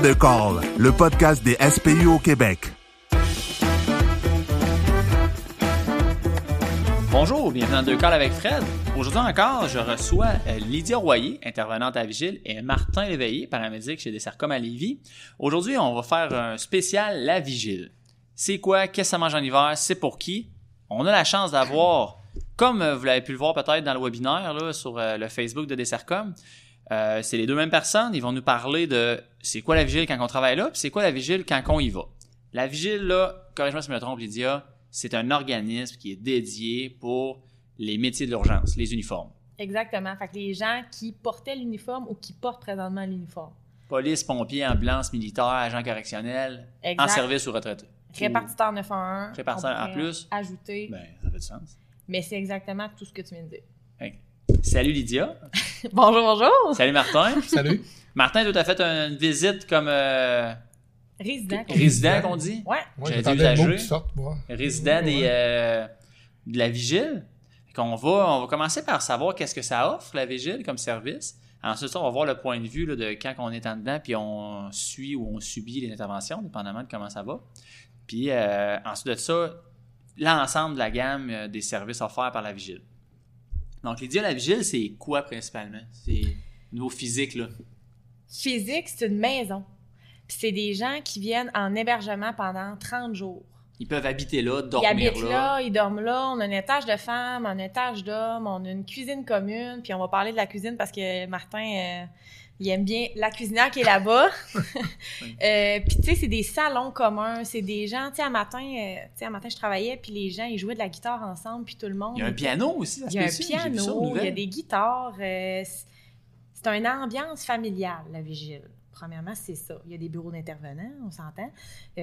Deux calls, le podcast des SPU au Québec. Bonjour, bienvenue dans Deux Calls avec Fred. Aujourd'hui encore, je reçois euh, Lydia Royer, intervenante à Vigile, et Martin Léveillé, paramédic chez Dessercom à Lévis. Aujourd'hui, on va faire un spécial La Vigile. C'est quoi? Qu'est-ce que ça mange en hiver? C'est pour qui? On a la chance d'avoir, comme vous l'avez pu le voir peut-être dans le webinaire là, sur euh, le Facebook de Dessercom, euh, c'est les deux mêmes personnes. Ils vont nous parler de c'est quoi la vigile quand on travaille là, puis c'est quoi la vigile quand on y va. La vigile, là, corrige-moi si je me trompe, Lydia, c'est un organisme qui est dédié pour les métiers de l'urgence, les uniformes. Exactement. Fait que les gens qui portaient l'uniforme ou qui portent présentement l'uniforme. Police, pompiers, ambulance, militaires, agents correctionnels, Exact. en service ou retraités. Répartiteur 911. Répartiteur en plus. Ajouter. Ben, ça fait du sens. Mais c'est exactement tout ce que tu viens de dire. Salut Lydia. bonjour, bonjour. Salut Martin. Salut. Martin, toi, t'as fait une visite comme euh, Résident. résident, qu'on dit? Ouais. Moi, J'avais usagé. qui sorte, moi. résident des, euh, de la vigile. On va, on va commencer par savoir qu'est-ce que ça offre, la vigile, comme service. Ensuite, ça, on va voir le point de vue là, de quand on est en dedans, puis on suit ou on subit les interventions, dépendamment de comment ça va. Puis euh, ensuite de ça, l'ensemble de la gamme euh, des services offerts par la vigile. Donc, Lydia, la vigile, c'est quoi principalement? C'est au niveau physique, là. Physique, c'est une maison. Puis c'est des gens qui viennent en hébergement pendant 30 jours. Ils peuvent habiter là, Ils dormir habitent là. là, ils dorment là. On a un étage de femmes, un étage d'hommes, on a une cuisine commune. Puis on va parler de la cuisine parce que Martin, euh, il aime bien la cuisinière qui est là-bas. Euh, puis tu sais, c'est des salons communs, c'est des gens. Tu sais, un matin, euh, tu sais, un matin, je travaillais, puis les gens, ils jouaient de la guitare ensemble, puis tout le monde. Il y a un piano aussi, Il y a un piano, il y a des guitares. euh, c'est- une ambiance familiale, la vigile. Premièrement, c'est ça. Il y a des bureaux d'intervenants, on s'entend,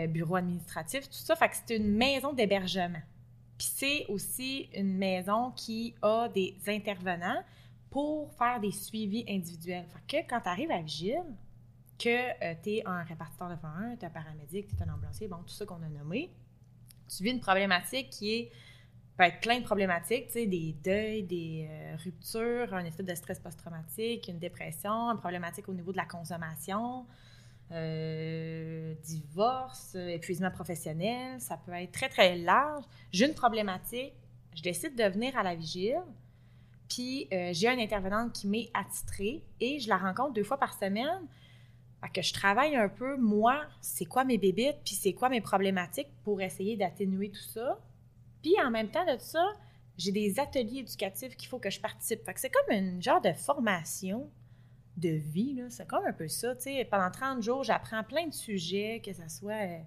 bureaux administratifs, tout ça. Fait que c'est une maison d'hébergement. Puis c'est aussi une maison qui a des intervenants pour faire des suivis individuels. Fait que quand tu arrives à vigile, que tu es un répartiteur de 1, tu es un paramédic, tu es un ambulancier, bon, tout ça qu'on a nommé, tu vis une problématique qui est peut être plein de problématiques, tu sais, des deuils, des euh, ruptures, un état de stress post-traumatique, une dépression, une problématique au niveau de la consommation, euh, divorce, euh, épuisement professionnel, ça peut être très, très large. J'ai une problématique, je décide de venir à la vigile, puis euh, j'ai une intervenante qui m'est attitrée et je la rencontre deux fois par semaine. Fait que je travaille un peu, moi, c'est quoi mes bébites, puis c'est quoi mes problématiques pour essayer d'atténuer tout ça. Puis en même temps de tout ça, j'ai des ateliers éducatifs qu'il faut que je participe. Fait que c'est comme une genre de formation de vie. C'est comme un peu ça. Pendant 30 jours, j'apprends plein de sujets, que ce soit euh,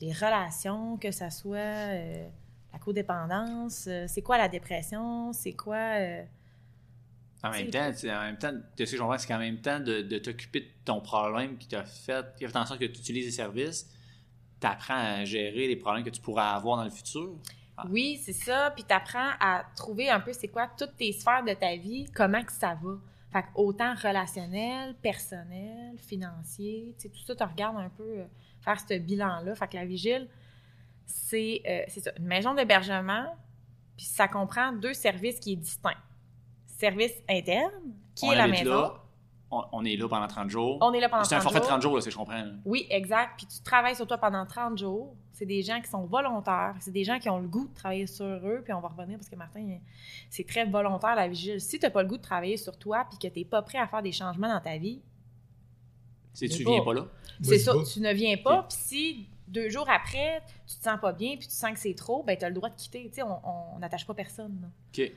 les relations, que ce soit euh, la codépendance, euh, c'est quoi la dépression, c'est quoi... euh, En même temps, tu sais, en même temps, de ce que je comprends, c'est qu'en même temps de, de t'occuper de ton problème qui t'a fait, qui a fait en sorte que tu utilises les services, tu apprends à gérer les problèmes que tu pourras avoir dans le futur? Ah. Oui, c'est ça. Puis tu apprends à trouver un peu c'est quoi toutes tes sphères de ta vie, comment que ça va. Fait que autant relationnel, personnel, financier, tu sais, tout ça, tu regardes un peu euh, faire ce bilan-là. Fait que la vigile, c'est euh, une maison d'hébergement, puis ça comprend deux services qui est distincts. Service interne, qui on est la maison. là, on, on est là pendant 30 jours. On est là pendant c'est un 30 forfait de jours. 30 jours, là, que je comprends. là. Oui, exact. Puis tu travailles sur toi pendant 30 jours. C'est des gens qui sont volontaires. C'est des gens qui ont le goût de travailler sur eux. Puis on va revenir parce que Martin, c'est très volontaire la vigile. Si tu n'as pas le goût de travailler sur toi puis que tu n'es pas prêt à faire des changements dans ta vie, C'est tu Mais viens pas. pas là? c'est ça, pas. tu ne viens pas. Puis si deux jours après, tu te sens pas bien puis tu sens que c'est trop, ben tu as le droit de quitter. Tu sais, on n'attache pas personne. OK.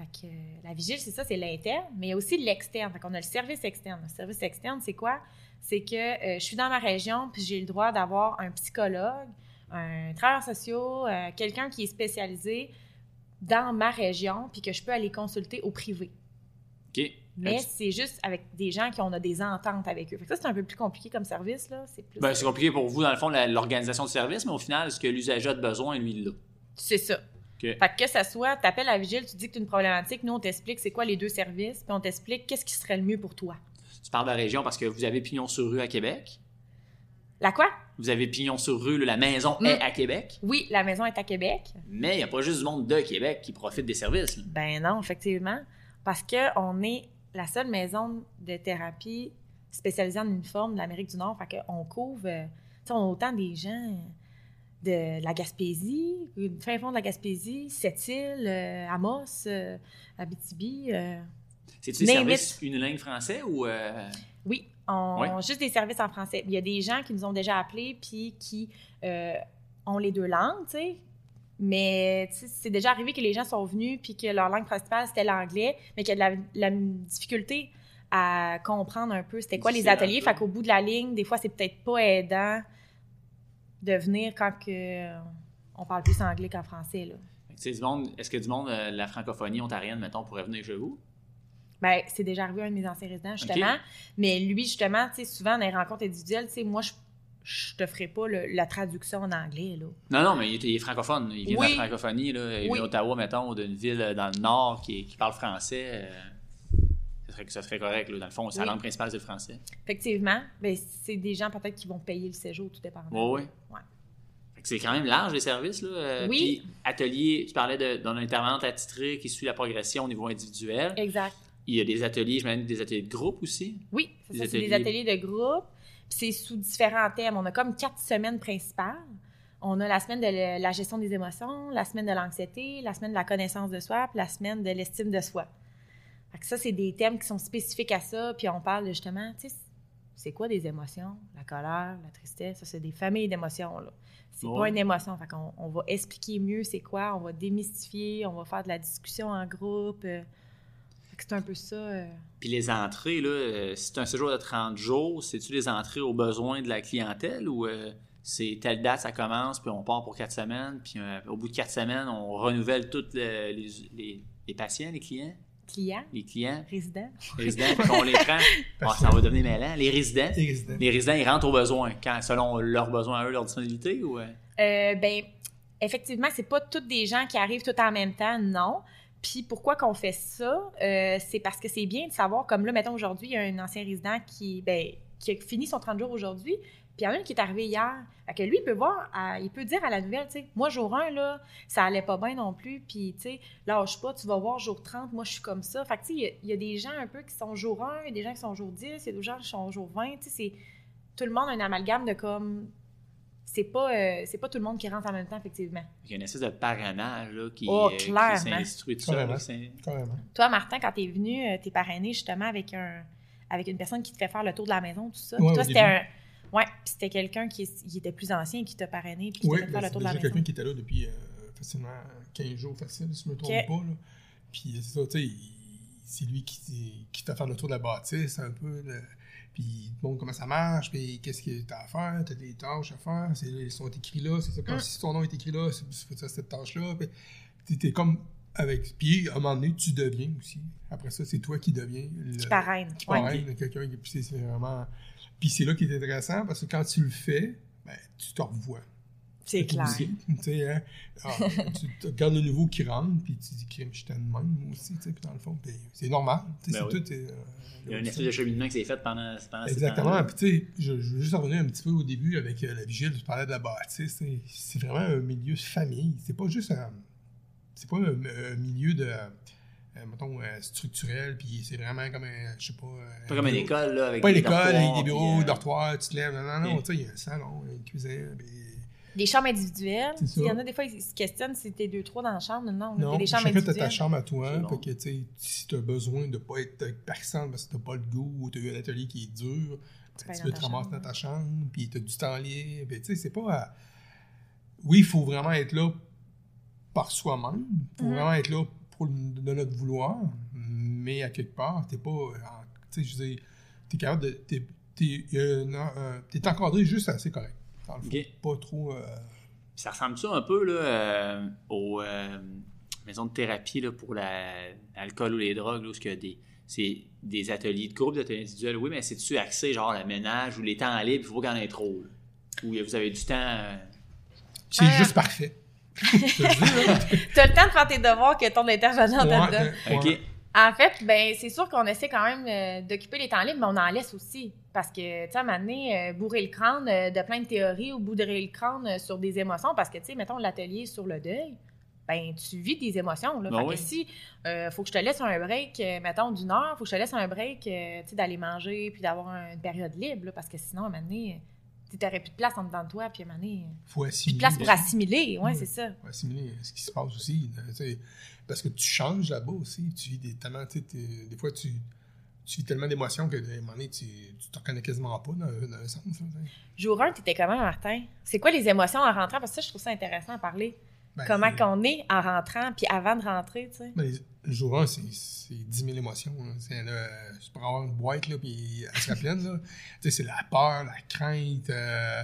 Fait que euh, la vigile, c'est ça, c'est l'interne, mais il y a aussi l'externe. Fait qu'on a le service externe. Le service externe, c'est quoi? C'est que euh, je suis dans ma région, puis j'ai le droit d'avoir un psychologue, un travailleur social, euh, quelqu'un qui est spécialisé dans ma région, puis que je peux aller consulter au privé. OK. Mais c'est juste avec des gens qui ont des ententes avec eux. Fait que ça, c'est un peu plus compliqué comme service, là. C'est plus... ben, c'est compliqué pour vous, dans le fond, l'organisation du service, mais au final, ce que l'usager a de besoin, lui, il l'a. C'est ça. Fait que que ça soit, t'appelles la vigile, tu dis que tu as une problématique, nous, on t'explique c'est quoi les deux services, puis on t'explique qu'est-ce qui serait le mieux pour toi. Tu parles de la région parce que vous avez pignon sur rue à Québec. La quoi? Vous avez pignon sur rue, la maison Mm. est à Québec. Oui, la maison est à Québec. Mais il n'y a pas juste du monde de Québec qui profite des services. là. Ben non, effectivement. Parce qu'on est la seule maison de thérapie spécialisés en uniforme de l'Amérique du Nord. Fait qu'on couvre, euh, on a autant des gens de la Gaspésie, du fin fond de la Gaspésie, Sept-Îles, euh, Amos, euh, Abitibi. C'est-tu des services unilingue français ou. Oui, on, Oui. juste des services en français. Il y a des gens qui nous ont déjà appelés puis qui ont les deux langues, tu sais. Mais c'est déjà arrivé que les gens sont venus puis que leur langue principale c'était l'anglais, mais qu'il y a de la, la difficulté à comprendre un peu c'était quoi les ateliers. Fait qu'au bout de la ligne, des fois, c'est peut-être pas aidant de venir quand que on parle plus anglais qu'en français. Là. du monde- Est-ce que du monde euh, la francophonie ontarienne, mettons, pourrait venir chez vous? Ben, c'est déjà arrivé à un de mes anciens résidents, justement. Mais lui, justement, souvent, dans les rencontres individuelles, moi, je, je te ferai pas le- la traduction en anglais, là. Non, non, mais il est, il est francophone. Il vient Oui. de la francophonie. Là. Il Oui. vient d'Ottawa, mettons, ou d'une ville euh, dans le nord qui, qui parle français. euh, ça, serait, ça serait correct. Là. Dans le fond, sa Oui. langue principale, c'est le français. Effectivement, ben, c'est des gens peut-être qui vont payer le séjour, tout dépendant. Oui, oui. Ouais. C'est quand même large, les services. Là. Euh, Oui. Puis, atelier, tu parlais d'un intervenante attitré qui suit la progression au niveau individuel. Exact. Il y a des ateliers, je m'imagine des ateliers de groupe aussi. Oui, c'est Des ateliers de groupe. Puis c'est sous différents thèmes. On a comme quatre semaines principales. On a la semaine de le- la gestion des émotions, la semaine de l'anxiété, la semaine de la connaissance de soi, puis la semaine de l'estime de soi. Fait que ça, c'est des thèmes qui sont spécifiques à ça. Puis on parle justement, tu sais, c'est quoi des émotions? La colère, la tristesse, ça, c'est des familles d'émotions, là. C'est Ouais. pas une émotion. Fait qu'on on va expliquer mieux c'est quoi, on va démystifier, on va faire de la discussion en groupe. euh. Fait que c'est un peu ça. euh. Puis les entrées, là, euh, c'est un séjour de 30 jours, c'est-tu les entrées aux besoins de la clientèle ou euh, c'est telle date, ça commence, puis on part pour quatre semaines, puis euh, au bout de quatre semaines, on renouvelle tous les, les- les patients, les clients, Clients, les clients, résidents. les résidents, puis on les prend. Bon, ça va devenir mêlant. Les résidents, Les résidents. les résidents, ils rentrent aux besoins, quand, selon leurs besoins à eux, leur disponibilité ou... euh? Euh, ben, effectivement, c'est pas tous des gens qui arrivent tout en même temps, non. Puis pourquoi qu'on fait ça? Euh, c'est parce que c'est bien de savoir, comme là, mettons, aujourd'hui, il y a un ancien résident qui, ben, qui a fini son 30 jours aujourd'hui, puis il y en a un qui est arrivé hier. Fait que lui, il peut voir, il peut dire à la nouvelle, tu sais, moi, jour 1, là, ça allait pas bien non plus, puis, tu sais, lâche pas, tu vas voir jour 30, moi, je suis comme ça. Fait que, tu sais, il y a- il y, a des gens un peu qui sont jour 1, il y a des gens qui sont jour 10, il y a des gens qui sont jour 20, tu sais, c'est... Tout le monde a un amalgame de comme... C'est pas, euh, c'est pas tout le monde qui rentre en même temps, effectivement. Il y a une espèce de parrainage là, qui, Oh, euh, qui clairement. s'instruit tout ça. Là, Carrément. Toi, Martin, quand t'es venu, euh, t'es parrainé justement avec un avec une personne qui te fait faire le tour de la maison, tout ça. Puis Ouais, toi, c'était un. Ouais, puis c'était quelqu'un qui, qui était plus ancien qui t'a parrainé puis qui Oui, t'a fait faire le c'est tour de la maison. quelqu'un qui était là depuis euh, facilement 15 jours facile, si je me trompe pas. Là. Puis c'est ça, tu sais, c'est lui qui, qui fait faire le tour de la bâtisse un peu. là. Puis il te montre comment ça marche, puis qu'est-ce que tu as à faire, tu as des tâches à faire, ils sont écrits là, c'est ça, Mm. si ton nom est écrit là, c'est, ça, cette tâche-là. Puis t'es comme avec. Puis à un moment donné, tu deviens aussi. Après ça, c'est toi qui deviens. Le, Qui parraine. qui parraine quelqu'un. qui- Puis c'est, c'est vraiment. Puis c'est là qui est intéressant parce que quand tu le fais, ben, tu te revois. C'est clair. Tu sais, hein, ah, tu regardes le nouveau qui rentre, puis tu dis, crime, je t'aime même, moi aussi, tu sais, puis dans le fond, c'est normal. Ben c'est oui. tout. euh, Il y a une espèce de cheminement qui s'est fait pendant, pendant Exactement. Puis, tu sais, je, je veux juste revenir un petit peu au début avec euh, la vigile. Tu parlais de la bâtisse. C'est vraiment un milieu de famille. C'est pas juste un. C'est pas un, un milieu de. euh, mettons, euh, structurel, puis c'est vraiment comme un. Je sais pas. Pas comme une école, là, avec Pas une des école, avec des bureaux, euh, dortoirs, tu te lèves. Non, non, non. Tu sais, il y a un salon, une cuisine. puis- Des chambres individuelles. Il y en a des fois, ils se questionnent si t'es deux, trois dans la chambre. Non, Non, des chambres chacun t'as individuelles. ta chambre à toi. Fait que, si tu as besoin de pas être avec personne parce que t'as pas le goût ou tu as eu un atelier qui est dur, Tu ben, peux ta te ramasser chambre. dans ta chambre, puis tu as du temps libre. Puis, tu sais, c'est pas. à- Oui, il faut vraiment être là par soi-même. Il faut Mhm. vraiment être là pour le- de notre vouloir. Mais à quelque part, t'es pas. en- Tu sais, je veux dire, t'es capable de. T'es, t'es, euh, non, euh, t'es encadré juste assez correct. Dans le fond. Ok. Pas trop. euh, Ça ressemble ça un peu là, euh, aux euh, maisons de thérapie là, pour la- l'alcool ou les drogues, là, où il y a des, c'est des ateliers de groupe, des ateliers individuels, oui, mais c'est-tu axé genre le ménage ou les temps libres, il faut qu'il y en ait trop? Ou vous avez du temps... euh, c'est Ah. juste parfait. Je te le temps de faire tes devoirs que ton intervenant Ouais, OK. En fait, ben c'est sûr qu'on essaie quand même euh, d'occuper les temps libres, mais on en laisse aussi. Parce que, tu sais, à un moment donné, euh, bourrer le crâne euh, de plein de théories ou bourrer le crâne sur des émotions, parce que, tu sais, mettons l'atelier sur le deuil, ben tu vis des émotions. Là. Ben Fait que si faut que je te laisse un break, mettons, d'une heure, faut que je te laisse un break, tu sais, d'aller manger puis d'avoir une période libre, là, parce que sinon, à un moment donné, tu n'aurais plus de place en dedans de toi, puis à un moment donné, faut plus assimiler. de place pour assimiler. Ouais, c'est ça. Faut assimiler ce qui se passe aussi. parce que tu changes là-bas aussi. Tu vis des, tellement, des fois, tu, tu vis tellement d'émotions que, à un moment donné, tu ne te reconnais quasiment pas dans, dans un sens. Jour 1, tu étais comment, Martin? C'est quoi les émotions en rentrant? Parce que ça, je trouve ça intéressant à parler. Ben, Comment qu'on est en rentrant, puis avant de rentrer, tu sais? ben, le jour 1, c'est c'est 10 000 émotions. C'est là, c'est pour avoir une boîte, là, puis elle sera pleine. là. Tu sais, c'est la peur, la crainte, euh,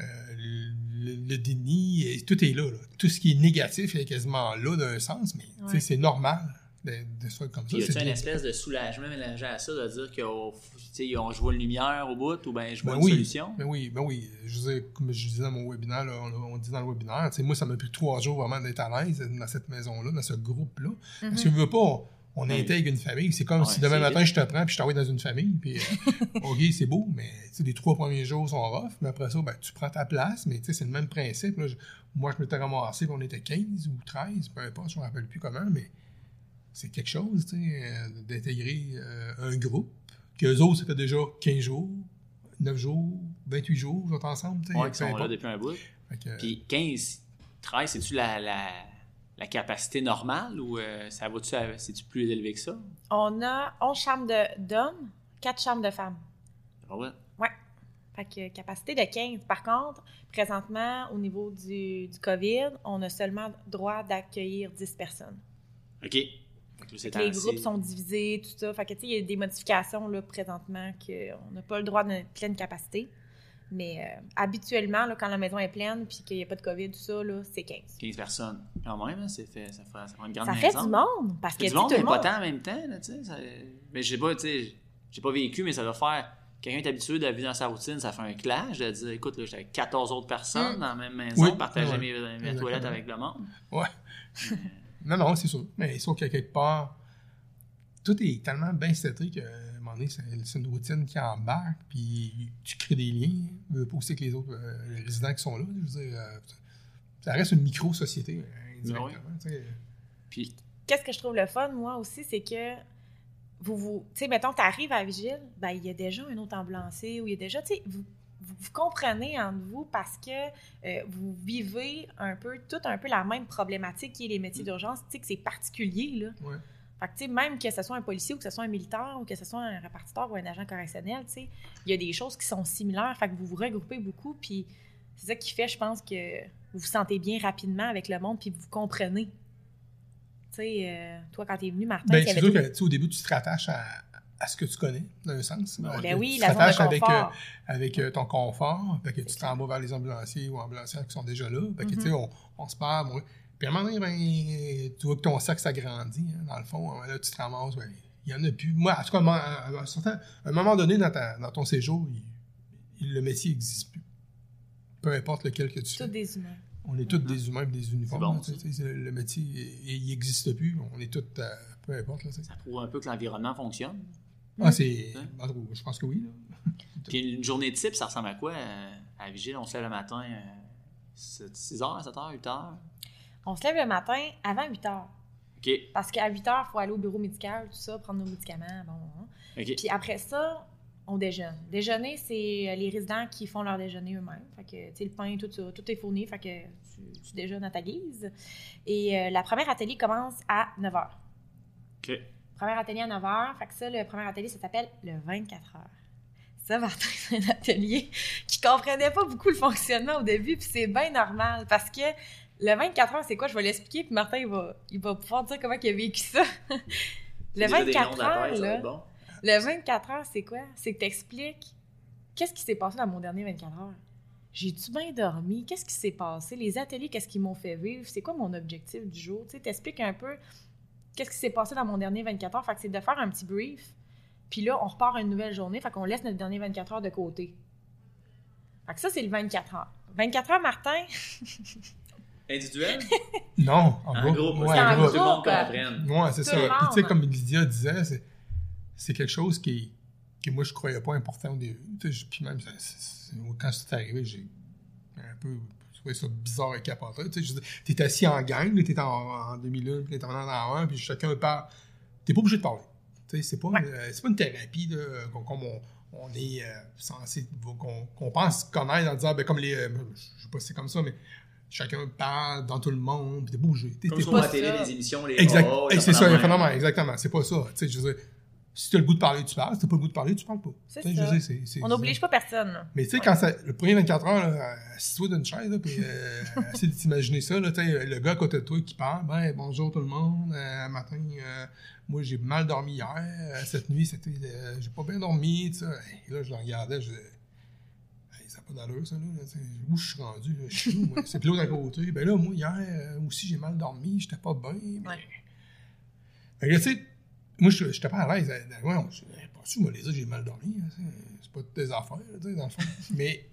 euh, le, le déni, et tout est là, là. Tout ce qui est négatif est quasiment là d'un sens, mais tu sais, Ouais. c'est normal de, de se faire comme ça. Puis y c'est a-tu une bien. espèce de soulagement mélangé à ça, de dire qu'on je vois une lumière au bout ou ben je vois Ben une oui, solution? ben oui, ben oui. Je veux dire, comme je disais dans mon webinaire, là, on, on dit dans le webinaire, moi, ça m'a pris trois jours vraiment d'être à l'aise dans cette maison-là, dans ce groupe-là. Parce que, Mhm. je veux pas, on, Oui. intègre une famille. C'est comme Ouais, si demain matin, vite. je te prends puis je t'envoie dans une famille. Puis, euh, OK, c'est beau, mais tu sais, les trois premiers jours sont rough. Mais après ça, ben, tu prends ta place. Mais tu sais, c'est le même principe. là. Je- moi, je m'étais ramassé, puis on était 15 ou 13, peu importe, je ne me rappelle plus comment, mais c'est quelque chose, tu sais, euh, d'intégrer euh, un groupe. Qu'eux autres, ça fait déjà 15 jours, 9 jours, 28 jours, ils sont ensemble. tu sais, Ouais, peu qui sont là depuis un bout. Fait que, Puis 15, 13, c'est-tu la, la, la capacité normale ou euh, ça va-tu, c'est-tu plus élevé que ça? On a 11 chambres de- d'hommes, 4 chambres de femmes. Ah ouais. Fait que capacité de 15. Par contre, présentement, au niveau du, du COVID, on a seulement droit d'accueillir 10 personnes. OK. Les temps-ci. groupes sont divisés, tout ça. Fait que, tu sais, il y a des modifications, là, présentement, qu'on n'a pas le droit de pleine capacité. Mais euh, habituellement, là, quand la maison est pleine puis qu'il n'y a pas de COVID, tout ça, là, c'est 15. 15 personnes. Quand même, hein, c'est fait, ça, fait, ça fait une grande Ça maison. fait du monde, parce Ça que, du monde, tout mais le pas tant en même temps. Là, tu sais, ça- Mais je sais pas, tu sais, j'ai pas vécu, mais ça doit faire. Quelqu'un est habitué de vivre dans sa routine, ça fait un clash de dire écoute, avec 14 autres personnes Mm. dans la même maison, Oui, partager mes, mes toilettes avec le monde. Ouais. Non, non, c'est sûr. Mais sauf qu'à quelque part, tout est tellement bien seté qu'à un moment donné, c'est c'est une routine qui embarque, puis tu crées des liens. Tu veux pas aussi que les autres euh, les résidents qui sont là. Je veux dire, euh, ça reste une micro-société, euh, indirectement. sais. Puis, Qu'est-ce que je trouve le fun, moi aussi, c'est que vous, vous tu sais, mettons, tu arrives à la vigile, ben, il y a déjà un autre ambulancier ou il y a déjà, tu sais, vous, vous, vous comprenez entre vous parce que euh, vous vivez un peu, tout un peu la même problématique qui est les métiers d'urgence, tu sais, que c'est particulier, là. Ouais. Fait que, tu sais, même que ce soit un policier ou que ce soit un militaire ou que ce soit un répartiteur ou un agent correctionnel, tu sais, il y a des choses qui sont similaires, fait que vous vous regroupez beaucoup, puis c'est ça qui fait, je pense, que vous vous sentez bien rapidement avec le monde, puis vous comprenez. Tu sais, euh, toi, quand t'es venu, Martin, y c'est sûr que tu sais, au début, tu te rattaches à, à ce que tu connais, dans un sens. Ben Donc, Ben oui, tu la te zone de rattaches avec, euh, avec euh, ton confort, fait que tu t'en vas vers les ambulanciers ou ambulancières qui sont déjà là. Fait que, Mhm. tu sais, on, on se parle. moi. Puis à un moment donné, ben, tu vois que ton sac s'agrandit, hein, dans le fond. Là, tu te ramasses, ben, il y en a plus. Moi, en tout cas, à un, à un certain- à un moment donné, dans, ta- dans ton séjour, il- il- le métier n'existe plus. Peu importe lequel que tu Tous fais. des humains. On est tous des humains et des uniformes. bon, là, le métier, il n'existe plus. On est tous, euh, peu importe. Là, ça prouve un peu que l'environnement fonctionne. Ah, c'est. Hein? cas, Je pense que oui. Puis une journée type, ça ressemble à quoi euh, à la vigile? On se lève le matin, euh, 6h, 7h, 8h? On se lève le matin avant 8 heures. OK. Parce qu'à 8 heures, il faut aller au bureau médical, tout ça, prendre nos médicaments. Bon. Puis après ça, on déjeune. Déjeuner, c'est euh, les résidents qui font leur déjeuner eux-mêmes. Fait que, tu sais, le pain, tout ça, tout est fourni. Fait que tu, tu déjeunes à ta guise. Et euh, la première atelier commence à 9 h. OK. Premier atelier à 9 h. Fait que ça, le premier atelier, ça s'appelle le 24 heures. Ça, Martin, c'est un atelier qui comprenait pas beaucoup le fonctionnement au début, puis c'est bien normal parce que le 24 heures, c'est quoi? Je vais l'expliquer, puis Martin, il va, il va pouvoir dire comment il a vécu ça. le Déjà des noms 24 de la heures, là, bon. le 24 heures, c'est quoi? C'est que t'expliques qu'est-ce qui s'est passé dans mon dernier 24 heures. J'ai-tu bien dormi? Qu'est-ce qui s'est passé? Les ateliers, qu'est-ce qu'ils m'ont fait vivre? C'est quoi mon objectif du jour? Tu sais, t'expliques un peu qu'est-ce qui s'est passé dans mon dernier 24 heures? Fait que c'est de faire un petit brief. Puis là, on repart à une nouvelle journée. Fait qu'on laisse notre dernier 24 heures de côté. Fait que ça, c'est le 24 heures. 24 heures, Martin, Individuel? Non, en, En groupe. groupe. Ouais, C'est en en Tout groupe. le monde groupe. comprenne. Ouais, c'est Tout ça. Puis, tu sais, comme Lydia disait, c'est, c'est quelque chose qui, que moi, je croyais pas important au début. Puis même, ça- c'est- c'est- quand c'est arrivé, j'ai un peu. Trouvais ça bizarre et capoté. Tu t'es assis en gang, t'es en, en demi-lune, puis l'intervenant dans un, puis chacun parle. T'es pas obligé de parler. Tu sais, c'est pas, Ouais. euh, c'est pas une thérapie, comme, comme on, on est euh, censé, qu'on qu'on pense connaître en disant, ben, comme les, euh, je sais pas si c'est comme ça, mais chacun parle dans tout le monde, puis t'es pas obligé. T'es- Comme t'es sur pas la télé, les émissions, les Exact. Oh, c'est ça, phénomène, exactement. C'est pas ça. Tu sais, je veux dire, si t'as le goût de parler, tu parles. Si t'as pas le goût de parler, tu parles pas. C'est Tu je c'est- On n'oblige pas personne. là. Mais tu sais, Ouais. quand ça, le premier 24 heures, assis-toi d'une chaise, là, puis euh, essaie de t'imaginer ça, là, tu le gars à côté de toi qui parle, ben, bonjour tout le monde, euh, matin, euh, moi j'ai mal dormi hier, cette nuit, c'était, j'ai pas bien dormi, tu. Et là, je le regardais, je disais, Hey, ça n'a pas d'allure, ça, là, tu où je suis rendu, là, je suis où, moi? C'est plus l'autre à côté, ben là, moi, hier, aussi, j'ai mal dormi, j'étais pas bien, mais... Ouais. Que, tu sais, moi, je j'étais pas à l'aise. euh, Ouais, je- pas sûr, moi, les autres, j'ai mal dormi. hein, c'est- pas toutes tes affaires, là, tu sais, dans le fond. Mais,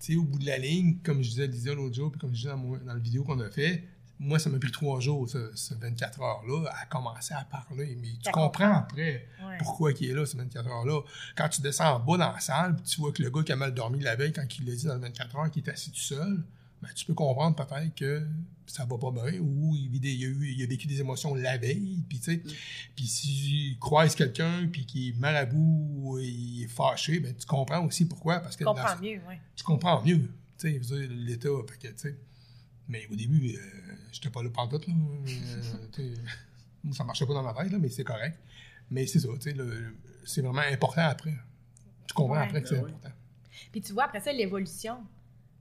tu sais, au bout de la ligne, comme je disais à Lisa l'autre jour, puis comme je disais dans, mon- dans la vidéo qu'on a fait, moi, ça m'a pris trois jours, ce, ce 24 heures-là, à commencer à parler. Mais tu comprends après Ouais. pourquoi il est là, ces 24 heures-là. Quand tu descends en bas dans la salle, puis tu vois que le gars qui a mal dormi la veille, quand il l'a dit dans le 24 heures, qui est assis tout seul, ben, tu peux comprendre peut-être que ça va pas bien, ou il, vit des- il a, eu, il a vécu des émotions la veille, puis tu sais, puis s'il croise quelqu'un, puis qui est marabout, ou il est fâché, ben, tu comprends aussi pourquoi, parce que Tu comprends dans- mieux, oui. tu comprends mieux, tu sais, l'état, fait que, tu sais. Mais au début, euh, j'étais pas là pantoute, là. Euh, ça marchait pas dans ma tête, là, mais c'est correct. Mais c'est ça, tu sais, c'est vraiment important après. Tu comprends Ouais. après que c'est Ben oui. important. Puis tu vois, après ça, l'évolution.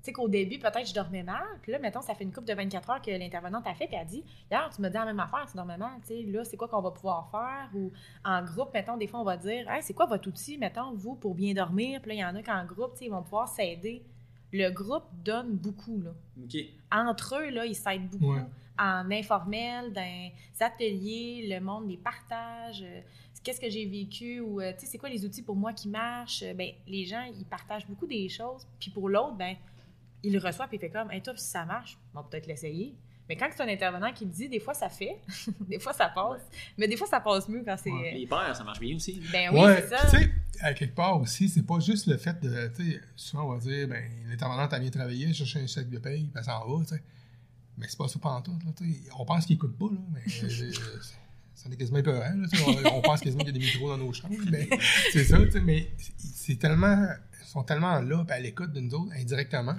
Tu sais qu'au début, peut-être je dormais mal. Puis là, mettons, ça fait une couple de 24 heures que l'intervenante a fait. Puis elle dit Hier, tu me dis la même affaire, tu dormais mal. Tu sais, là, c'est quoi qu'on va pouvoir faire Ou en groupe, mettons, des fois, on va dire Hey, c'est quoi votre outil, mettons, vous, pour bien dormir Puis là, il y en a qu'en groupe, tu sais, ils vont pouvoir s'aider. Le groupe donne beaucoup, là. OK. Entre eux, là, ils s'aident beaucoup. Ouais. En informel, dans les ateliers, le monde les partage. euh, Qu'est-ce que j'ai vécu? Ou euh, tu sais c'est quoi les outils pour moi qui marchent? Euh, ben les gens ils partagent beaucoup des choses puis pour l'autre ben il le reçoit puis il fait comme hey, toi si ça marche on va peut-être l'essayer mais quand c'est un intervenant qui me dit des fois ça fait des fois ça passe mais des fois ça passe mieux quand c'est Ouais. Les pères, ça marche bien aussi. ben oui ouais, c'est ça tu sais, à quelque part aussi, c'est pas juste le fait de, tu sais, souvent on va dire, ben, l'intervenante, elle vient travailler, chercher un chèque de paye, puis elle s'en va, tu sais. Mais c'est pas ça pendant tout, là, tu sais. On pense qu'il écoute pas, là, mais euh, ça est quasiment tu sais. On, on pense quasiment qu'il y a des micros dans nos chambres, mais c'est ça, tu sais. Mais c'est tellement, ils sont tellement là, à l'écoute de nous autres, indirectement,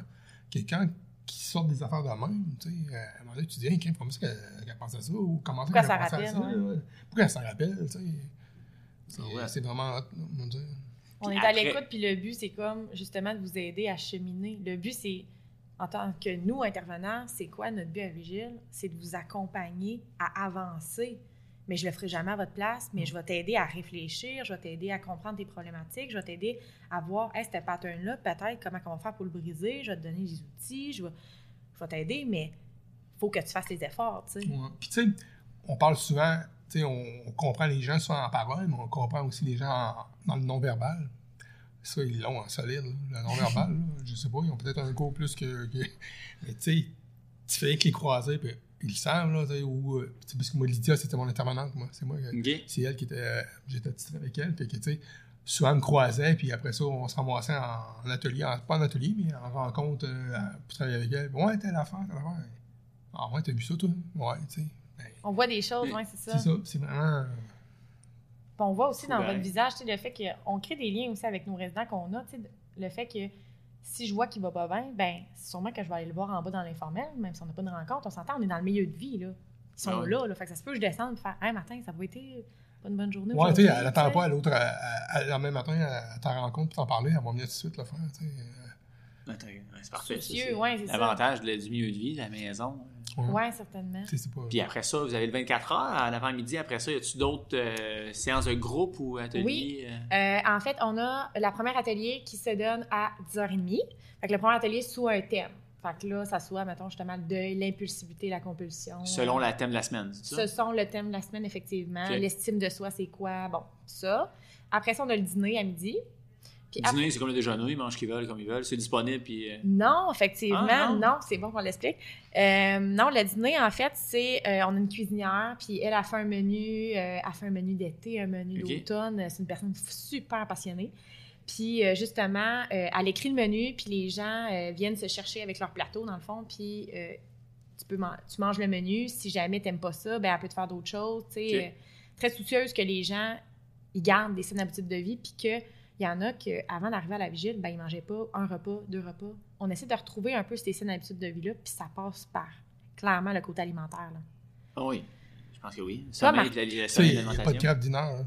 que quand qui sortent des affaires de même, tu sais, euh, à un moment donné, tu dis, hey, comment est-ce qu'elle pense à ça, ou comment Pourquoi qu'elle pense à rappelle, ça, ouais. là? pourquoi elle s'en rappelle, tu sais? C'est Ah ouais. c'est vraiment hot, là, on est à l'écoute, puis le but, c'est comme justement de vous aider à cheminer. Le but, c'est, en tant que nous, intervenants, c'est quoi notre but à Vigile? C'est de vous accompagner à avancer. Mais je le ferai jamais à votre place, mais je vais t'aider à réfléchir, je vais t'aider à comprendre tes problématiques, je vais t'aider à voir, hey, ce pattern-là, peut-être, comment on va faire pour le briser, je vais te donner des outils, je vais, je vais t'aider, mais il faut que tu fasses les efforts, tu sais. Ouais. Puis tu sais, on parle souvent, tu sais, on, on comprend les gens souvent en parole, mais on comprend aussi les gens en- dans le non-verbal. Ça, ils l'ont en solide, là, le non-verbal. Je sais pas, ils ont peut-être un cours plus que. que- Mais tu sais, tu fais avec les croisés, puis ils le savent, là, tu sais, ou. euh, tu sais, parce que moi, Lydia, c'était mon intervenante, moi. C'est moi. euh, c'est elle qui était. euh, J'étais titré avec elle, puis que, tu sais, souvent, elle me croisait, puis après ça, on se ramassait en, en atelier, en- pas en atelier, mais en rencontre euh, pour travailler avec elle. Ouais, telle affaire, telle affaire. Ah ouais, t'as vu ça, toi? Ouais, tu sais. Ben, On voit des choses, ouais, c'est ça. c'est ça, c'est vraiment. Puis on voit aussi dans votre visage, tu sais, le fait qu'on crée des liens aussi avec nos résidents qu'on a, tu sais, le fait que si je vois qu'il va pas bien, ben sûrement que je vais aller le voir en bas dans l'informel, même si on n'a pas de rencontre, on s'entend, on est dans le milieu de vie, là. Ils sont Ah ouais. là, là, fait que ça se peut que je descende et faire « Hey, Martin, ça va été pas une bonne journée Ouais, tu sais, elle attend sais. pas à l'autre, le même matin, à ta rencontre pour t'en parler, elle va venir tout de suite le faire, tu sais. Attends, ouais, C'est ouais. L'avantage de- du milieu de vie, de la maison. Ouais. Ouais, certainement. Pas. Puis après ça, vous avez le 24 heures à l'avant-midi. Après ça, y a-tu d'autres euh, séances de groupe ou ateliers? Oui. euh? Euh, en fait, on a la première atelier qui se donne à 10h30. Fait que le premier atelier sous un thème. Fait que là, ça soit, mettons, justement, le deuil, l'impulsivité, la compulsion. Selon Euh, la thème de la semaine, c'est ça? Ce sont le thème de la semaine, effectivement. L'estime de soi, c'est quoi? Bon, ça. Après ça, on a le dîner à midi. Puis après- dîner, c'est comme le déjeuner, ils mangent ce qu'ils veulent, comme ils veulent. C'est disponible, puis... euh, Non, effectivement, Ah, non? non, c'est bon qu'on l'explique. Euh, non, le dîner, en fait, c'est euh, on a une cuisinière, puis elle a fait un menu, euh, a fait un menu d'été, un menu d'automne. C'est une personne super passionnée. Puis justement, elle écrit le menu, puis les gens viennent se chercher avec leur plateau, dans le fond, puis tu, peux man- tu manges le menu. Si jamais tu n'aimes pas ça, ben, elle peut te faire d'autres choses. sais. Très soucieuse que les gens ils gardent des saines habitudes de vie, puis qu'il y en a qu'avant d'arriver à la vigile, ben, ils ne mangeaient pas un repas, deux repas. On essaie de retrouver un peu ces saines habitudes de vie-là, puis ça passe par clairement le côté alimentaire. là. Ah oui, je pense que oui. Marc- puis la- Ça, il n'y a, pas de crabe dîner. Hein.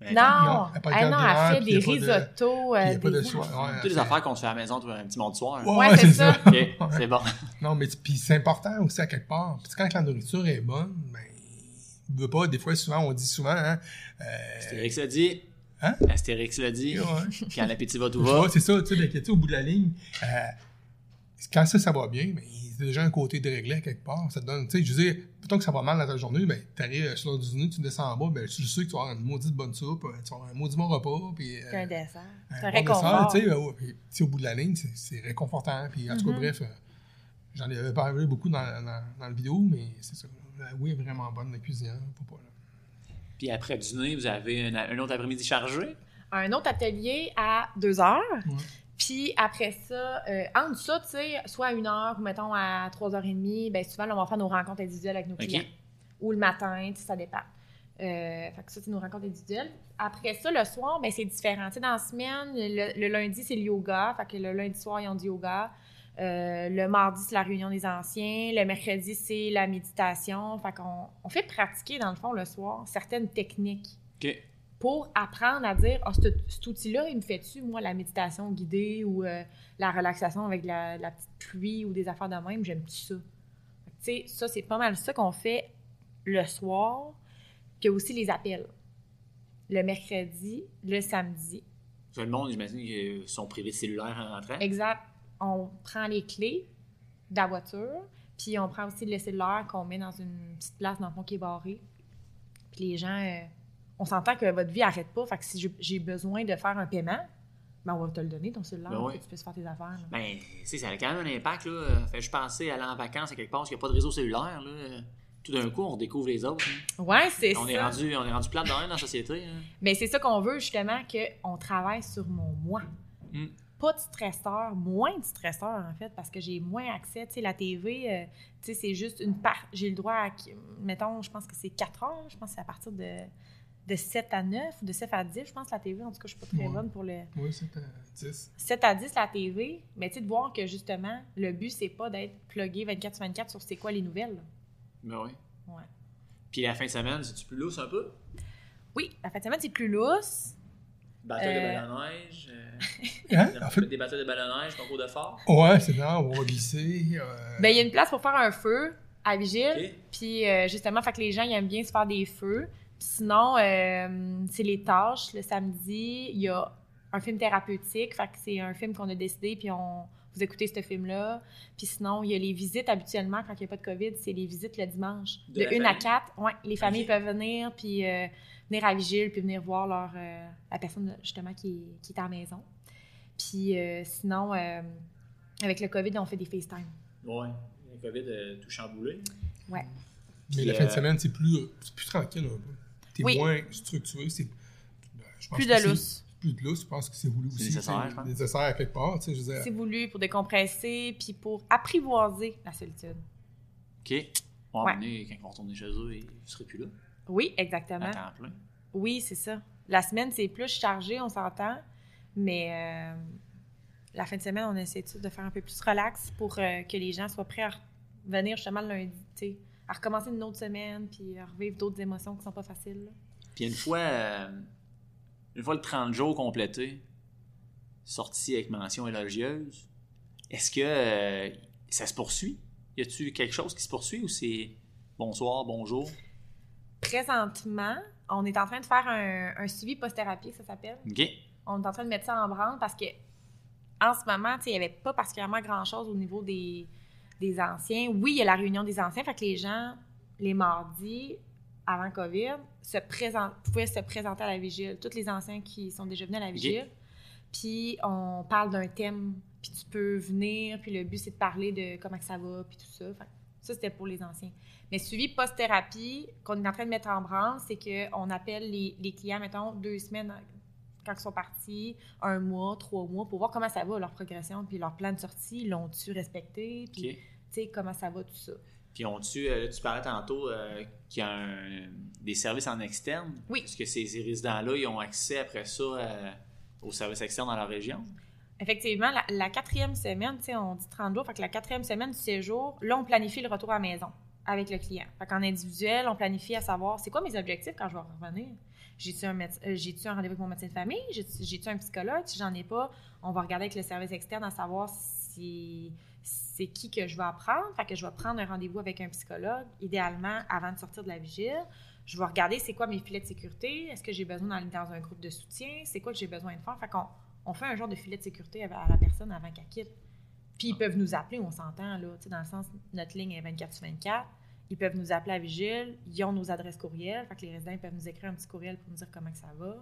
Ben, Non, non, elle a pas de Ah non, elle fait des puis il y a pas de- risottos. Puis il euh, n'y a pas de des- soir. ouais, Toutes les affaires qu'on se fait à la maison un petit monde de soir. Ouais, Ouais, c'est ça. ça. C'est bon. Non, mais puis c'est important aussi à quelque part. Parce que quand la nourriture est bonne, ben, il veut pas, des fois, souvent, on dit souvent, hein, euh, Astérix l'a dit. Hein? Astérix l'a dit. ouais. Quand l'appétit va tout va. c'est ça, tu sais, le- tu sais, au bout de la ligne, euh, quand ça, ça va bien, mais c'est déjà un côté déréglé quelque part. Ça te donne, tu sais, je veux dire, plutôt que ça va mal dans ta journée, ben, t'arrives euh, sur l'heure du dîner, tu descends en bas, ben, tu sais que tu vas avoir une maudite bonne soupe, euh, tu vas avoir un maudit bon repas, puis... euh, C'est un dessert. C'est un réconfort. dessert, tu sais, au bout de la ligne, c'est- c'est réconfortant. Puis, en tout cas, Mhm. bref, euh, j'en avais parlé beaucoup dans, dans, dans la vidéo, mais c'est ça. La oui est vraiment bonne, la cuisine, faut pas, là. Puis après le dîner, vous avez un, un autre après-midi chargé? Un autre atelier à deux heures. Ouais. Puis après ça, euh, entre ça, tu sais, soit à une heure ou mettons à trois heures et demie, ben souvent, là, on va faire nos rencontres individuelles avec nos clients. Ou le matin, tu sais, ça dépend. Euh, fait que ça, c'est nos rencontres individuelles. Après ça, le soir, ben c'est différent. Tu sais, dans la semaine, le, le lundi, c'est le yoga. Fait que le lundi soir, ils ont du yoga. Euh, le mardi, c'est la réunion des anciens. Le mercredi, c'est la méditation. Fait qu'on on fait pratiquer, dans le fond, le soir, certaines techniques pour apprendre à dire Ah, cet, cet outil-là, il me fait-tu, moi, la méditation guidée ou euh, la relaxation avec la, la petite pluie ou des affaires de même, j'aime-tu ça? Tu sais, ça, c'est pas mal ça qu'on fait le soir, puis aussi les appels. Le mercredi, le samedi. Tout le monde, j'imagine, qu'ils sont privés de cellulaire en rentrant. Exact. On prend les clés de la voiture, puis on prend aussi le cellulaire qu'on met dans une petite place dans le fond qui est barrée. Puis les gens, euh, on s'entend que votre vie n'arrête pas. Fait que si j'ai- besoin de faire un paiement, ben on va te le donner, ton cellulaire, Ben pour oui. que tu puisses faire tes affaires. là. Ben, ça a quand même un impact, là. Fait juste penser à aller en vacances à quelque part parce qu'il n'y a pas de réseau cellulaire, là. Tout d'un coup, on découvre les autres. hein. Ouais, c'est On ça. est rendu, on est rendu plate dans la société. hein. Mais c'est ça qu'on veut, justement, qu'on travaille sur mon moi. Mm. Pas de stresseur, moins de stresseur, en fait, parce que j'ai moins accès. Tu sais, la TV, euh, tu sais, c'est juste une part. J'ai le droit à, mettons, je pense que c'est 4 heures. Je pense que c'est à partir de, de 7 à 9 ou de 7 à 10, je pense, la TV. En tout cas, je suis pas très Ouais. bonne pour le. Oui, c'est euh, 10. 7 à 10, la TV. Mais tu sais, de voir que, justement, le but, c'est pas d'être plugué 24 sur 24 sur c'est quoi les nouvelles. là. Ben oui. Ouais. Puis la fin de semaine, c'est-tu plus lousse un peu? Oui, la fin de semaine, c'est plus lousse. Bataille de Euh. ballon-neige. euh, Hein? En fait des batailles de ballon-neige, concours de fort. ouais, c'est ça, on va glisser. euh, Ben, il y a une place pour faire un feu à Vigile. Puis euh, justement, fait que les gens ils aiment bien se faire des feux. Puis sinon, euh, c'est les tâches. Le samedi, il y a un film thérapeutique. Fait que c'est un film qu'on a décidé, puis on vous écoutez ce film-là. Puis sinon, il y a les visites habituellement, quand il n'y a pas de COVID, c'est les visites le dimanche. De De, la 1 à famille? 4. Ouais, les familles peuvent venir, puis euh, venir à Vigile, puis venir voir leur, euh, la personne justement qui est, qui est à la maison. Puis euh, sinon, euh, avec le COVID, on fait des FaceTime. Ouais. Le COVID a tout chamboulé. Ouais. Mais Puis, la fin de semaine, c'est plus, c'est plus tranquille un peu. T'es Oui. moins structuré. C'est, je pense Plus de lousse. Plus de lousse, je pense que c'est voulu aussi. nécessaire, c'est nécessaire à quelque part. Tu sais, je veux dire, C'est voulu pour décompresser, puis pour apprivoiser la solitude. OK. On Ouais. va venir, quand ils vont retourner chez eux, ils ne seraient plus là. Oui, exactement. À temps plein. Oui, c'est ça. La semaine, c'est plus chargé, on s'entend, mais euh, la fin de semaine, on essaie de faire un peu plus relax pour euh, que les gens soient prêts à venir justement le lundi, tu sais, à recommencer une autre semaine, puis à revivre d'autres émotions qui sont pas faciles. là. Puis une fois, euh, une fois le 30 jours complété, sorti avec mention élogieuse, est-ce que euh, ça se poursuit? Y a-tu quelque chose qui se poursuit ou c'est bonsoir, bonjour? Présentement, on est en train de faire un, un suivi post-thérapie, ça s'appelle. OK. on est en train de mettre ça en branle parce que en ce moment, il n'y avait pas particulièrement grand-chose au niveau des, des anciens. Oui, il y a la réunion des anciens, fait que les gens, les mardis, avant COVID, se présent, pouvaient se présenter à la vigile. Tous les anciens qui sont déjà venus à la vigile. Puis on parle d'un thème, puis tu peux venir, puis le but, c'est de parler de comment que ça va, puis tout ça. Ça, c'était pour les anciens. Mais suivi post-thérapie, qu'on est en train de mettre en branle, c'est qu'on appelle les, les clients, mettons, deux semaines quand ils sont partis, un mois, trois mois, pour voir comment ça va, leur progression, puis leur plan de sortie, l'ont-tu respecté, puis tu sais, comment ça va, tout ça. Puis ont-tu, euh, là, tu parlais tantôt euh, qu'il y a un- des services en externe. Oui. Est-ce que ces, ces résidents-là, ils ont accès après ça euh, aux services externes dans leur région? Effectivement, la, la quatrième semaine, tu sais, on dit 30 jours, fait que la quatrième semaine du séjour, là, on planifie le retour à la maison avec le client. Fait qu'en individuel, on planifie à savoir c'est quoi mes objectifs quand je vais revenir? J'ai-tu un, méde- euh, j'ai-tu un rendez-vous avec mon médecin de famille? J'ai-tu un psychologue? Si j'en ai pas, on va regarder avec le service externe à savoir si c'est qui que je vais apprendre. Fait que je vais prendre un rendez-vous avec un psychologue, idéalement avant de sortir de la vigile. Je vais regarder c'est quoi mes filets de sécurité. Est-ce que j'ai besoin d'aller dans un groupe de soutien? C'est quoi que j'ai besoin de faire? Fait qu'on on fait un genre de filet de sécurité à la personne avant qu'elle quitte. Puis ils peuvent nous appeler, on s'entend, là, tu sais, dans le sens, notre ligne est 24 sur 24. Ils peuvent nous appeler à Vigile, ils ont nos adresses courriels, fait que les résidents ils peuvent nous écrire un petit courriel pour nous dire comment que ça va.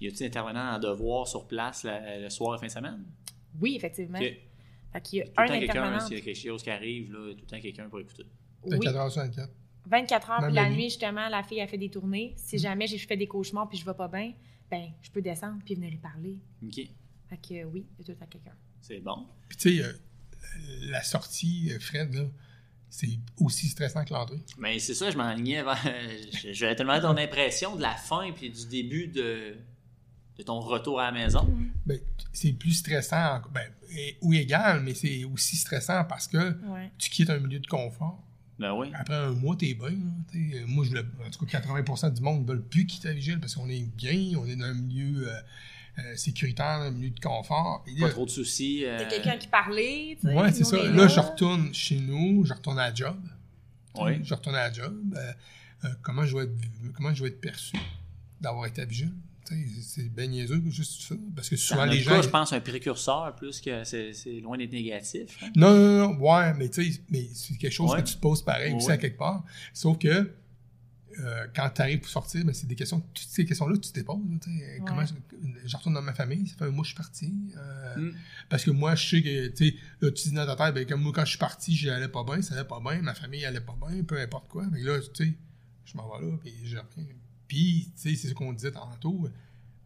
Y a-t-il intervenant en devoir sur place la- le soir et fin de semaine? Oui, effectivement. Fait qu'il y a Tout le un temps, quelqu'un, intervenant. s'il y a quelque chose qui arrive, là, tout le temps quelqu'un pour écouter. T'as Oui, 4 heures sur 24. 24 heures, puis la nuit. nuit, justement, la fille a fait des tournées. Si jamais j'ai fait des cauchemars puis je vais pas bien, ben je peux descendre puis venir y parler. OK. Fait que euh, oui, il y a tout le temps quelqu'un. C'est bon. Puis tu sais, euh, la sortie, euh, Fred, là, c'est aussi stressant que l'entrée. Mais c'est ça, je m'enlignais vers. Je, je vais te demander ton impression de la fin puis du début de, de ton retour à la maison. Ben, c'est plus stressant, ben, et- ou égal, mais c'est aussi stressant parce que Ouais. tu quittes un milieu de confort. Ben oui. Après un mois, t'es bien. Moi, je en tout cas, 80% du monde ne veulent plus quitter la vigile parce qu'on est bien, on est dans un milieu euh, euh, sécuritaire, un milieu de confort. Et Pas là, trop de soucis. Il y euh, a quelqu'un qui parlait. Ouais, c'est ça. Là, je retourne chez nous, je retourne à la job. Oui. Je retourne à la job. euh, euh, comment, je vais être, comment je vais être perçu d'avoir été à vigile? C'est bien niaiseux, juste ça. Parce que souvent, les cas, gens. je pense un précurseur plus que c'est loin d'être négatif. hein. Non, non, non, ouais, mais tu sais, mais c'est quelque chose Ouais. que tu te poses pareil aussi à quelque part. Sauf que euh, quand tu arrives pour sortir, ben, c'est des questions, toutes ces questions-là, tu te poses. Comment je, je retourne dans ma famille, ça fait un mois que je suis parti. euh, Mm. Parce que moi, je sais que, tu sais, là, tu dis dans ta tête, ben, comme moi, quand je suis parti, j'allais pas bien, ça allait pas bien, ma famille allait pas bien, peu importe quoi. Mais là, tu sais, je m'en vais là, puis je reviens. Puis, tu sais, c'est ce qu'on disait tantôt.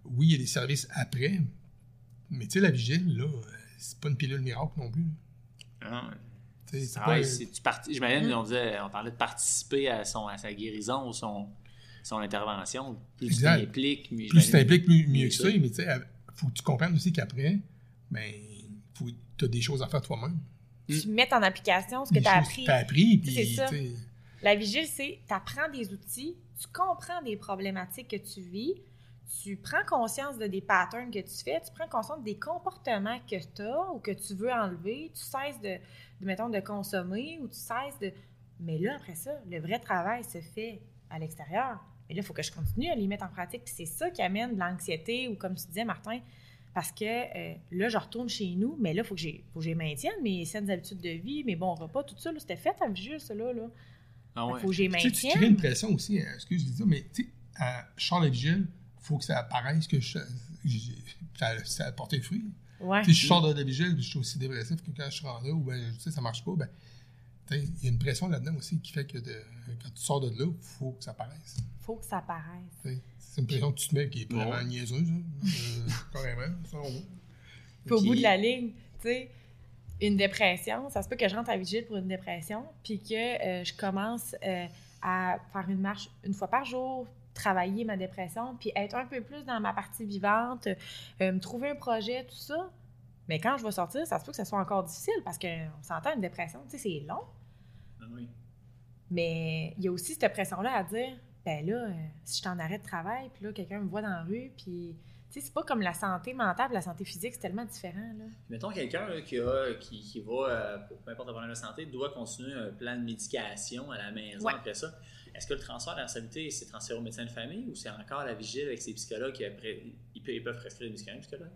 Oui, il y a des services après, mais tu sais, la vigile, là, c'est pas une pilule miracle non plus. là. Tu sais, c'est Ah, pas- ouais, c'est- tu parti- J'imagine Mm. qu'on disait, on parlait de participer à, son, à sa guérison ou son, son intervention. Plus tu t'impliques, mieux- plus tu t'impliques, mieux, que ça. ça. Mais tu sais, faut que tu comprennes aussi qu'après, ben, faut, tu as des choses à faire toi-même. Tu mets en application ce que tu as appris. que t'as appris, Tu sais, puis La vigile, c'est tu apprends des outils, tu comprends des problématiques que tu vis, tu prends conscience de des patterns que tu fais, tu prends conscience des comportements que tu as ou que tu veux enlever, tu cesses de, de, mettons, de consommer ou tu cesses de... Mais là, après ça, le vrai travail se fait à l'extérieur. Mais là, il faut que je continue à les mettre en pratique. Puis c'est ça qui amène de l'anxiété ou, comme tu disais, Martin, parce que euh, là, je retourne chez nous, mais là, il faut que j'ai- maintienne mes saines habitudes de vie, mes bons repas, tout ça. C'était fait à vigile, ça, là. là. Ah ouais. faut que j'ai tu sais, tu crées une pression aussi, hein, excuse, je ça, mais tu sais, à Charles et Vigile, faut que ça apparaisse que je, ça, ça a porté fruit. Ouais. Tu sais, je sors de la vigile, je suis aussi dépressif que quand je suis rentré, ou ben, tu sais, ça marche pas, ben, il y a une pression là-dedans aussi qui fait que de- quand tu sors de là, il faut que ça apparaisse. faut que ça apparaisse. C'est une pression que tu te mets qui est vraiment Ouais. niaiseuse, hein, euh, carrément, moi. Puis au bout de la ligne, tu sais, une dépression, ça se peut que je rentre à vigile pour une dépression, puis que euh, je commence euh, à faire une marche une fois par jour, travailler ma dépression, puis être un peu plus dans ma partie vivante, euh, me trouver un projet, tout ça. Mais quand je vais sortir, ça se peut que ça soit encore difficile parce qu'on s'entend une dépression, tu sais, c'est long. Ah oui. Mais il y a aussi cette pression-là à dire, ben là, si je suis en arrêt de travail, puis là, quelqu'un me voit dans la rue, puis, sais, c'est pas comme la santé mentale, la santé physique, c'est tellement différent, là. Mettons quelqu'un qui, qui, qui va, euh, pour peu importe le problème de santé, doit continuer un plan de médication à la maison Ouais. après ça. Est-ce que le transfert de la responsabilité, c'est transféré au médecin de famille ou c'est encore la vigile avec ses psychologues qui après, ils, peuvent, prescrire des médicaments, psychologues?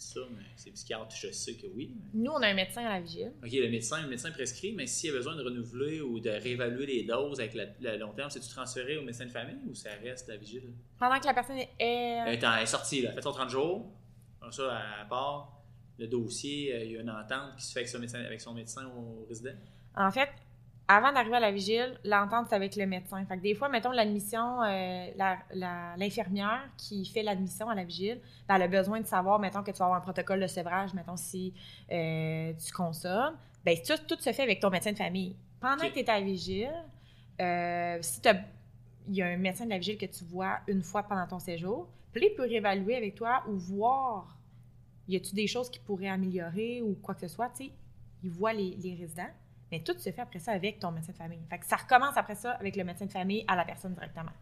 C'est ça, mais ses psychiatres, je sais que oui. Nous, on a un médecin à la vigile. OK, le médecin, le médecin prescrit, mais s'il y a besoin de renouveler ou de réévaluer les doses avec le, long terme, c'est-tu transféré au médecin de famille ou ça reste la vigile? Pendant que la personne est... Elle est, en- elle est sortie, là. Fait son 30 jours. Comme ça, à part le dossier, euh, il y a une entente qui se fait avec son médecin, avec son médecin au résident. En fait, avant d'arriver à la vigile, l'entente, c'est avec le médecin. Fait que des fois, mettons, l'admission, euh, la- la- l'infirmière qui fait l'admission à la vigile, ben, elle a besoin de savoir, mettons, que tu vas avoir un protocole de sevrage, mettons, si euh, tu consommes. Ben, tout, tout se fait avec ton médecin de famille. Pendant que tu es à la vigile, euh, si il y a un médecin de la vigile que tu vois une fois pendant ton séjour, puis il peut réévaluer avec toi ou voir y a-tu des choses qui pourraient améliorer ou quoi que ce soit, tu sais, il voit les, les résidents. Mais tout se fait après ça avec ton médecin de famille. Fait que ça recommence après ça avec le médecin de famille à la personne directement.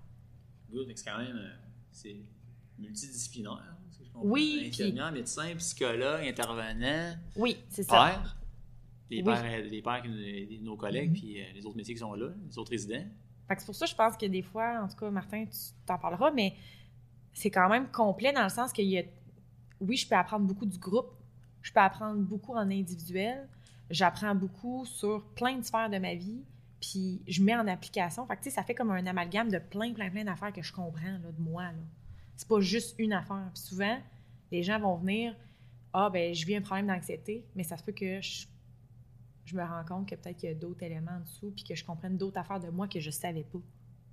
Good, mais c'est quand même euh, c'est multidisciplinaire. hein, si je comprends. Oui, Infirmière, médecin, psychologue, intervenant, Oui, c'est ça. père. Les Oui. pères, les pères les- nos collègues, puis euh, les autres métiers qui sont là, les autres résidents. Fait que c'est pour ça que je pense que des fois, en tout cas, Martin, tu t'en parleras, mais c'est quand même complet dans le sens a. Oui, je peux apprendre beaucoup du groupe, je peux apprendre beaucoup en individuel, j'apprends beaucoup sur plein de sphères de ma vie, puis je mets en application. Fait que, ça fait comme un amalgame de plein, plein, plein d'affaires que je comprends là, de moi. Là. C'est pas juste une affaire. Puis souvent, les gens vont venir Ah, ben, je vis un problème d'anxiété, mais ça se peut que je, me rends compte que peut-être qu'il y a d'autres éléments en dessous, puis que je comprenne d'autres affaires de moi que je savais pas.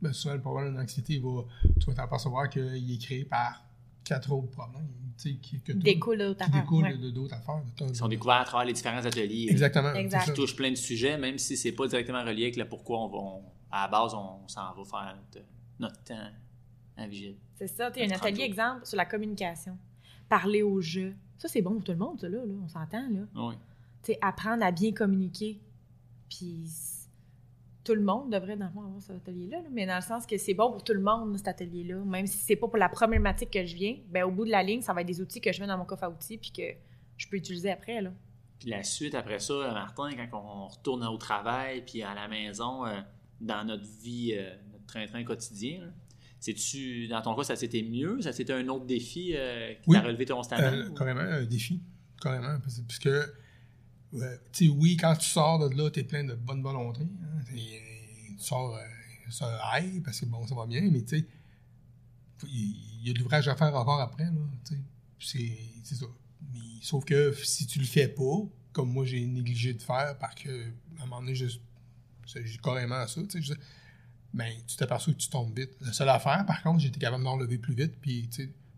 Ben, souvent, le problème d'anxiété, tu vas t'apercevoir qu'il est créé par quatre autres problèmes. Qui, que découlent ouais. de- d'autres affaires. Ils sont découverts à travers les différents ateliers. Exactement. Exact. qui touchent plein de sujets, même si c'est pas directement relié avec le pourquoi on va. on- à la base, on s'en va faire notre, notre temps en vigile. C'est ça. Tu as un 30 atelier, jours. exemple, sur la communication. Parler au jeu. Ça, c'est bon pour tout le monde, ça, là. là. On s'entend, là. Oui. Tu sais, apprendre à bien communiquer. Puis tout le monde devrait, dans le fond, avoir cet atelier-là. là. Mais dans le sens que c'est bon pour tout le monde, cet atelier-là. Même si c'est pas pour la problématique que je viens, ben au bout de la ligne, ça va être des outils que je mets dans mon coffre à outils puis que je peux utiliser après, là. Puis la suite, après ça, Martin, quand on retourne au travail, puis à la maison, euh, dans notre vie, euh, notre train-train quotidien, là, c'est-tu, dans ton cas, ça s'était mieux? Ça c'était un autre défi euh, qui Oui. t'a relevé constamment? Euh, ou- carrément, un défi. Carrément. Parce, parce que, oui, quand tu sors de là, tu es plein de bonne volonté. hein. Tu sors, euh, ça aille parce que bon, ça va bien, mais il y a de l'ouvrage à faire encore après. Là, c'est, ça. Mais, sauf que si tu le fais pas, comme moi j'ai négligé de faire, parce que à un moment donné, j'ai carrément ça, tu ben, tu t'aperçois que tu tombes vite. La seule affaire, par contre, j'étais capable de me relever plus vite, puis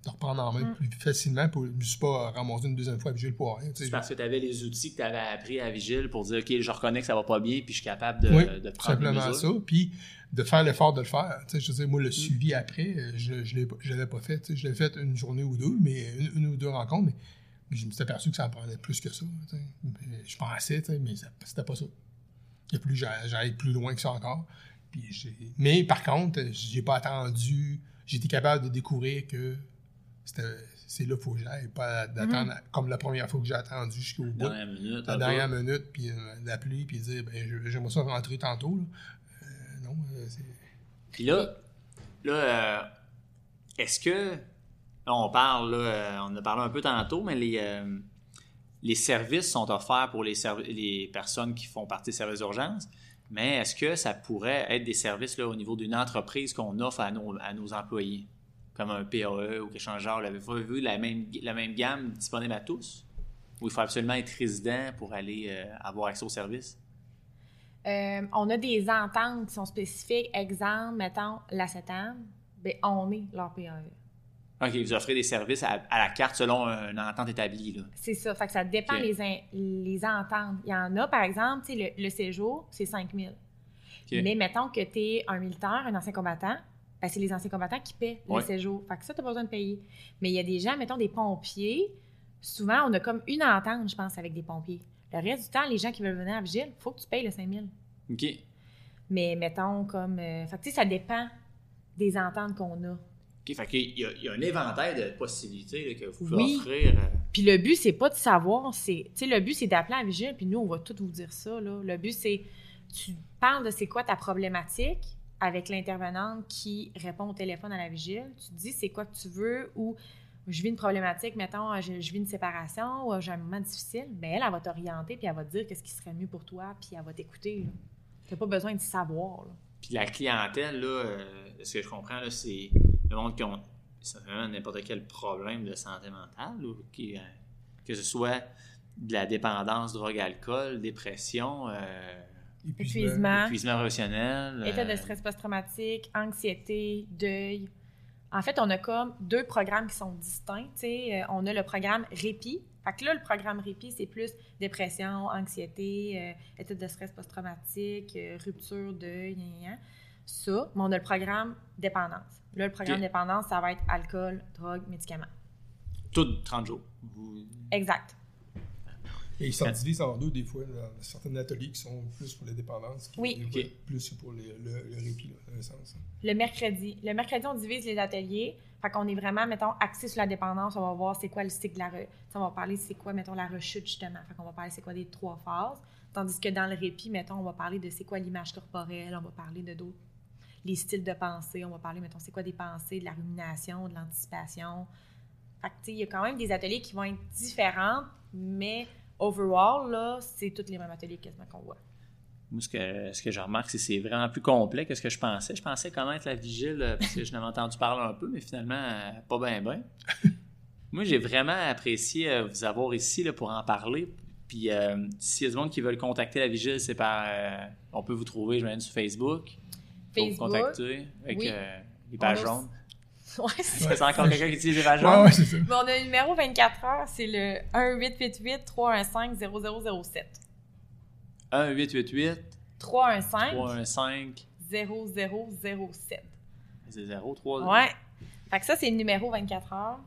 de reprendre en main Mm. plus facilement, pour, je me suis pas ramassé une deuxième fois, puis j'ai le pour rien. C'est parce que tu avais les outils que tu avais appris à Vigile pour dire, OK, je reconnais que ça va pas bien, puis je suis capable de, oui, de prendre simplement ça. Puis de faire l'effort de le faire. Tu sais, je veux dire, moi, Mm. le suivi après, euh, je ne l'avais pas fait. Je l'ai fait une journée ou deux, mais une, une ou deux rencontres, mais, mais je me suis aperçu que ça en prenait plus que ça. Je pensais, mais c'était pas ça. Il a plus j'allais plus loin que ça encore. Puis mais par contre, j'ai pas attendu. J'étais capable de découvrir que c'est là qu'il faut que j'aille, pas d'attendre comme la première fois que j'ai attendu jusqu'au bout Dernière minute. la dernière minute, puis euh, l'appeler, puis dire ben, je- j'aimerais ça rentrer tantôt. Là. Euh, non, euh, c'est. Puis là, là euh, est-ce que. Là, on parle, là, euh, on en a parlé un peu tantôt, mais les, euh, les services sont offerts pour les, les personnes qui font partie des services d'urgence. Mais est-ce que ça pourrait être des services là, au niveau d'une entreprise qu'on offre à nos, à nos employés, comme un PAE ou quelque chose de genre? L'avez-vous vu la même, la même gamme disponible à tous? Ou il faut absolument être résident pour aller euh, avoir accès aux services? Euh, on a des ententes qui sont spécifiques. Exemple, mettons, la CETAM, ben, on est leur PAE. OK, vous offrez des services à, à la carte selon une entente établie. C'est ça. Fait que ça dépend Ok. les, in- les ententes. Il y en a, par exemple, le, le séjour, c'est 5 000. OK. Mais mettons que tu es un militaire, un ancien combattant, ben, c'est les anciens combattants qui paient Ouais. le séjour. Fait que ça, tu pas besoin de payer. Mais il y a des gens, mettons des pompiers, souvent, on a comme une entente, je pense, avec des pompiers. Le reste du temps, les gens qui veulent venir à Vigile, il faut que tu payes le 5 000. OK. Mais mettons comme. euh, fait que ça dépend des ententes qu'on a. OK, fait qu'il y, a- il y a un éventail de possibilités là, que vous pouvez Oui. offrir. euh, Puis le but, c'est pas de savoir, c'est. Tu sais, le but, c'est d'appeler à Vigile, puis nous, on va tout vous dire ça, là. Le but, c'est. Tu parles de c'est quoi ta problématique avec l'intervenante qui répond au téléphone à la Vigile. Tu dis c'est quoi que tu veux ou je vis une problématique, mettons, je, vis une séparation ou j'ai un moment difficile. Bien, elle, elle va t'orienter, puis elle va te dire qu'est-ce qui serait mieux pour toi, puis elle va t'écouter. Tu n'as pas besoin de savoir. Puis la clientèle, là, euh, ce que je comprends, là, c'est le monde qui ont vraiment n'importe quel problème de santé mentale, ou qui, euh, que ce soit de la dépendance drogue-alcool, dépression, euh, épuisement, épuisement professionnel. état de euh, stress post-traumatique, anxiété, deuil. En fait, on a comme deux programmes qui sont distincts. tu sais. Euh, on a le programme répit. Fait que là, le programme répit, c'est plus dépression, anxiété, euh, état de stress post-traumatique, euh, rupture, deuil, gna, gna. Ça, mais on a le programme dépendance. Là, le programme dépendance, ça va être alcool, drogue, médicaments. Tout 30 jours. Exact. Et ils s'en divisent en deux, des fois, dans certains ateliers qui sont plus pour les dépendances, qui Oui. plus pour les- le, le répit, là, dans un sens. Le mercredi. Le mercredi, on divise les ateliers. Fait qu'on est vraiment, mettons, axé sur la dépendance. On va voir c'est quoi le cycle de la... Re... On va parler c'est quoi, mettons, la rechute, justement. Fait qu'on va parler c'est quoi des trois phases. Tandis que dans le répit, mettons, on va parler de c'est quoi l'image corporelle. On va parler de d'autres... Les styles de pensée. On va parler, mettons, c'est quoi des pensées, de la rumination, de l'anticipation. Fait que, tu sais, il y a quand même des ateliers qui vont être différents, mais overall, là, c'est tous les mêmes ateliers quasiment qu'on voit. Moi, ce que, ce que je remarque, c'est que c'est vraiment plus complet que ce que je pensais. Je pensais connaître la vigile euh, parce que je n'avais entendu parler un peu, mais finalement, euh, pas bien, bien. Moi, j'ai vraiment apprécié euh, vous avoir ici là, pour en parler. Puis, euh, s'il y a du monde qui veulent contacter la vigile, c'est par. euh, on peut vous trouver, je sur Facebook. Pour vous Facebook. contacter avec Oui. euh, les pages jaunes. Ouais, c'est C'est encore quelqu'un qui utilise les pages Ouais, c'est ça. Mais on a un numéro 24 heures, c'est le 1-888-315-0007. 1-888 315-0007. 315 c'est 0 3 Ouais. Fait que ça, c'est le numéro 24 heures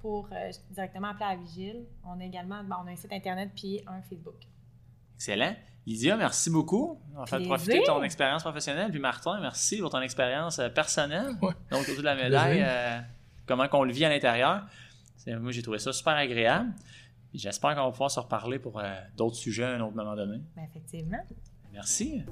pour euh, directement appeler à la vigile. On a également bon, on a un site internet puis un Facebook. Excellent. Lydia, merci beaucoup. Faire Plaisir. profiter de ton expérience professionnelle. Puis Martin, merci pour ton expérience euh, personnelle. Ouais. Donc, autour de la médaille, euh, comment qu'on le vit à l'intérieur. Moi, j'ai trouvé ça super agréable. J'espère qu'on va pouvoir se reparler pour euh, d'autres sujets à un autre moment donné. Ben, effectivement. Merci.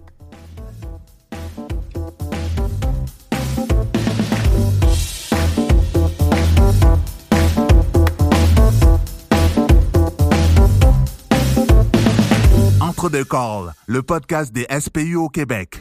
Deux calls, le podcast des SPU au Québec.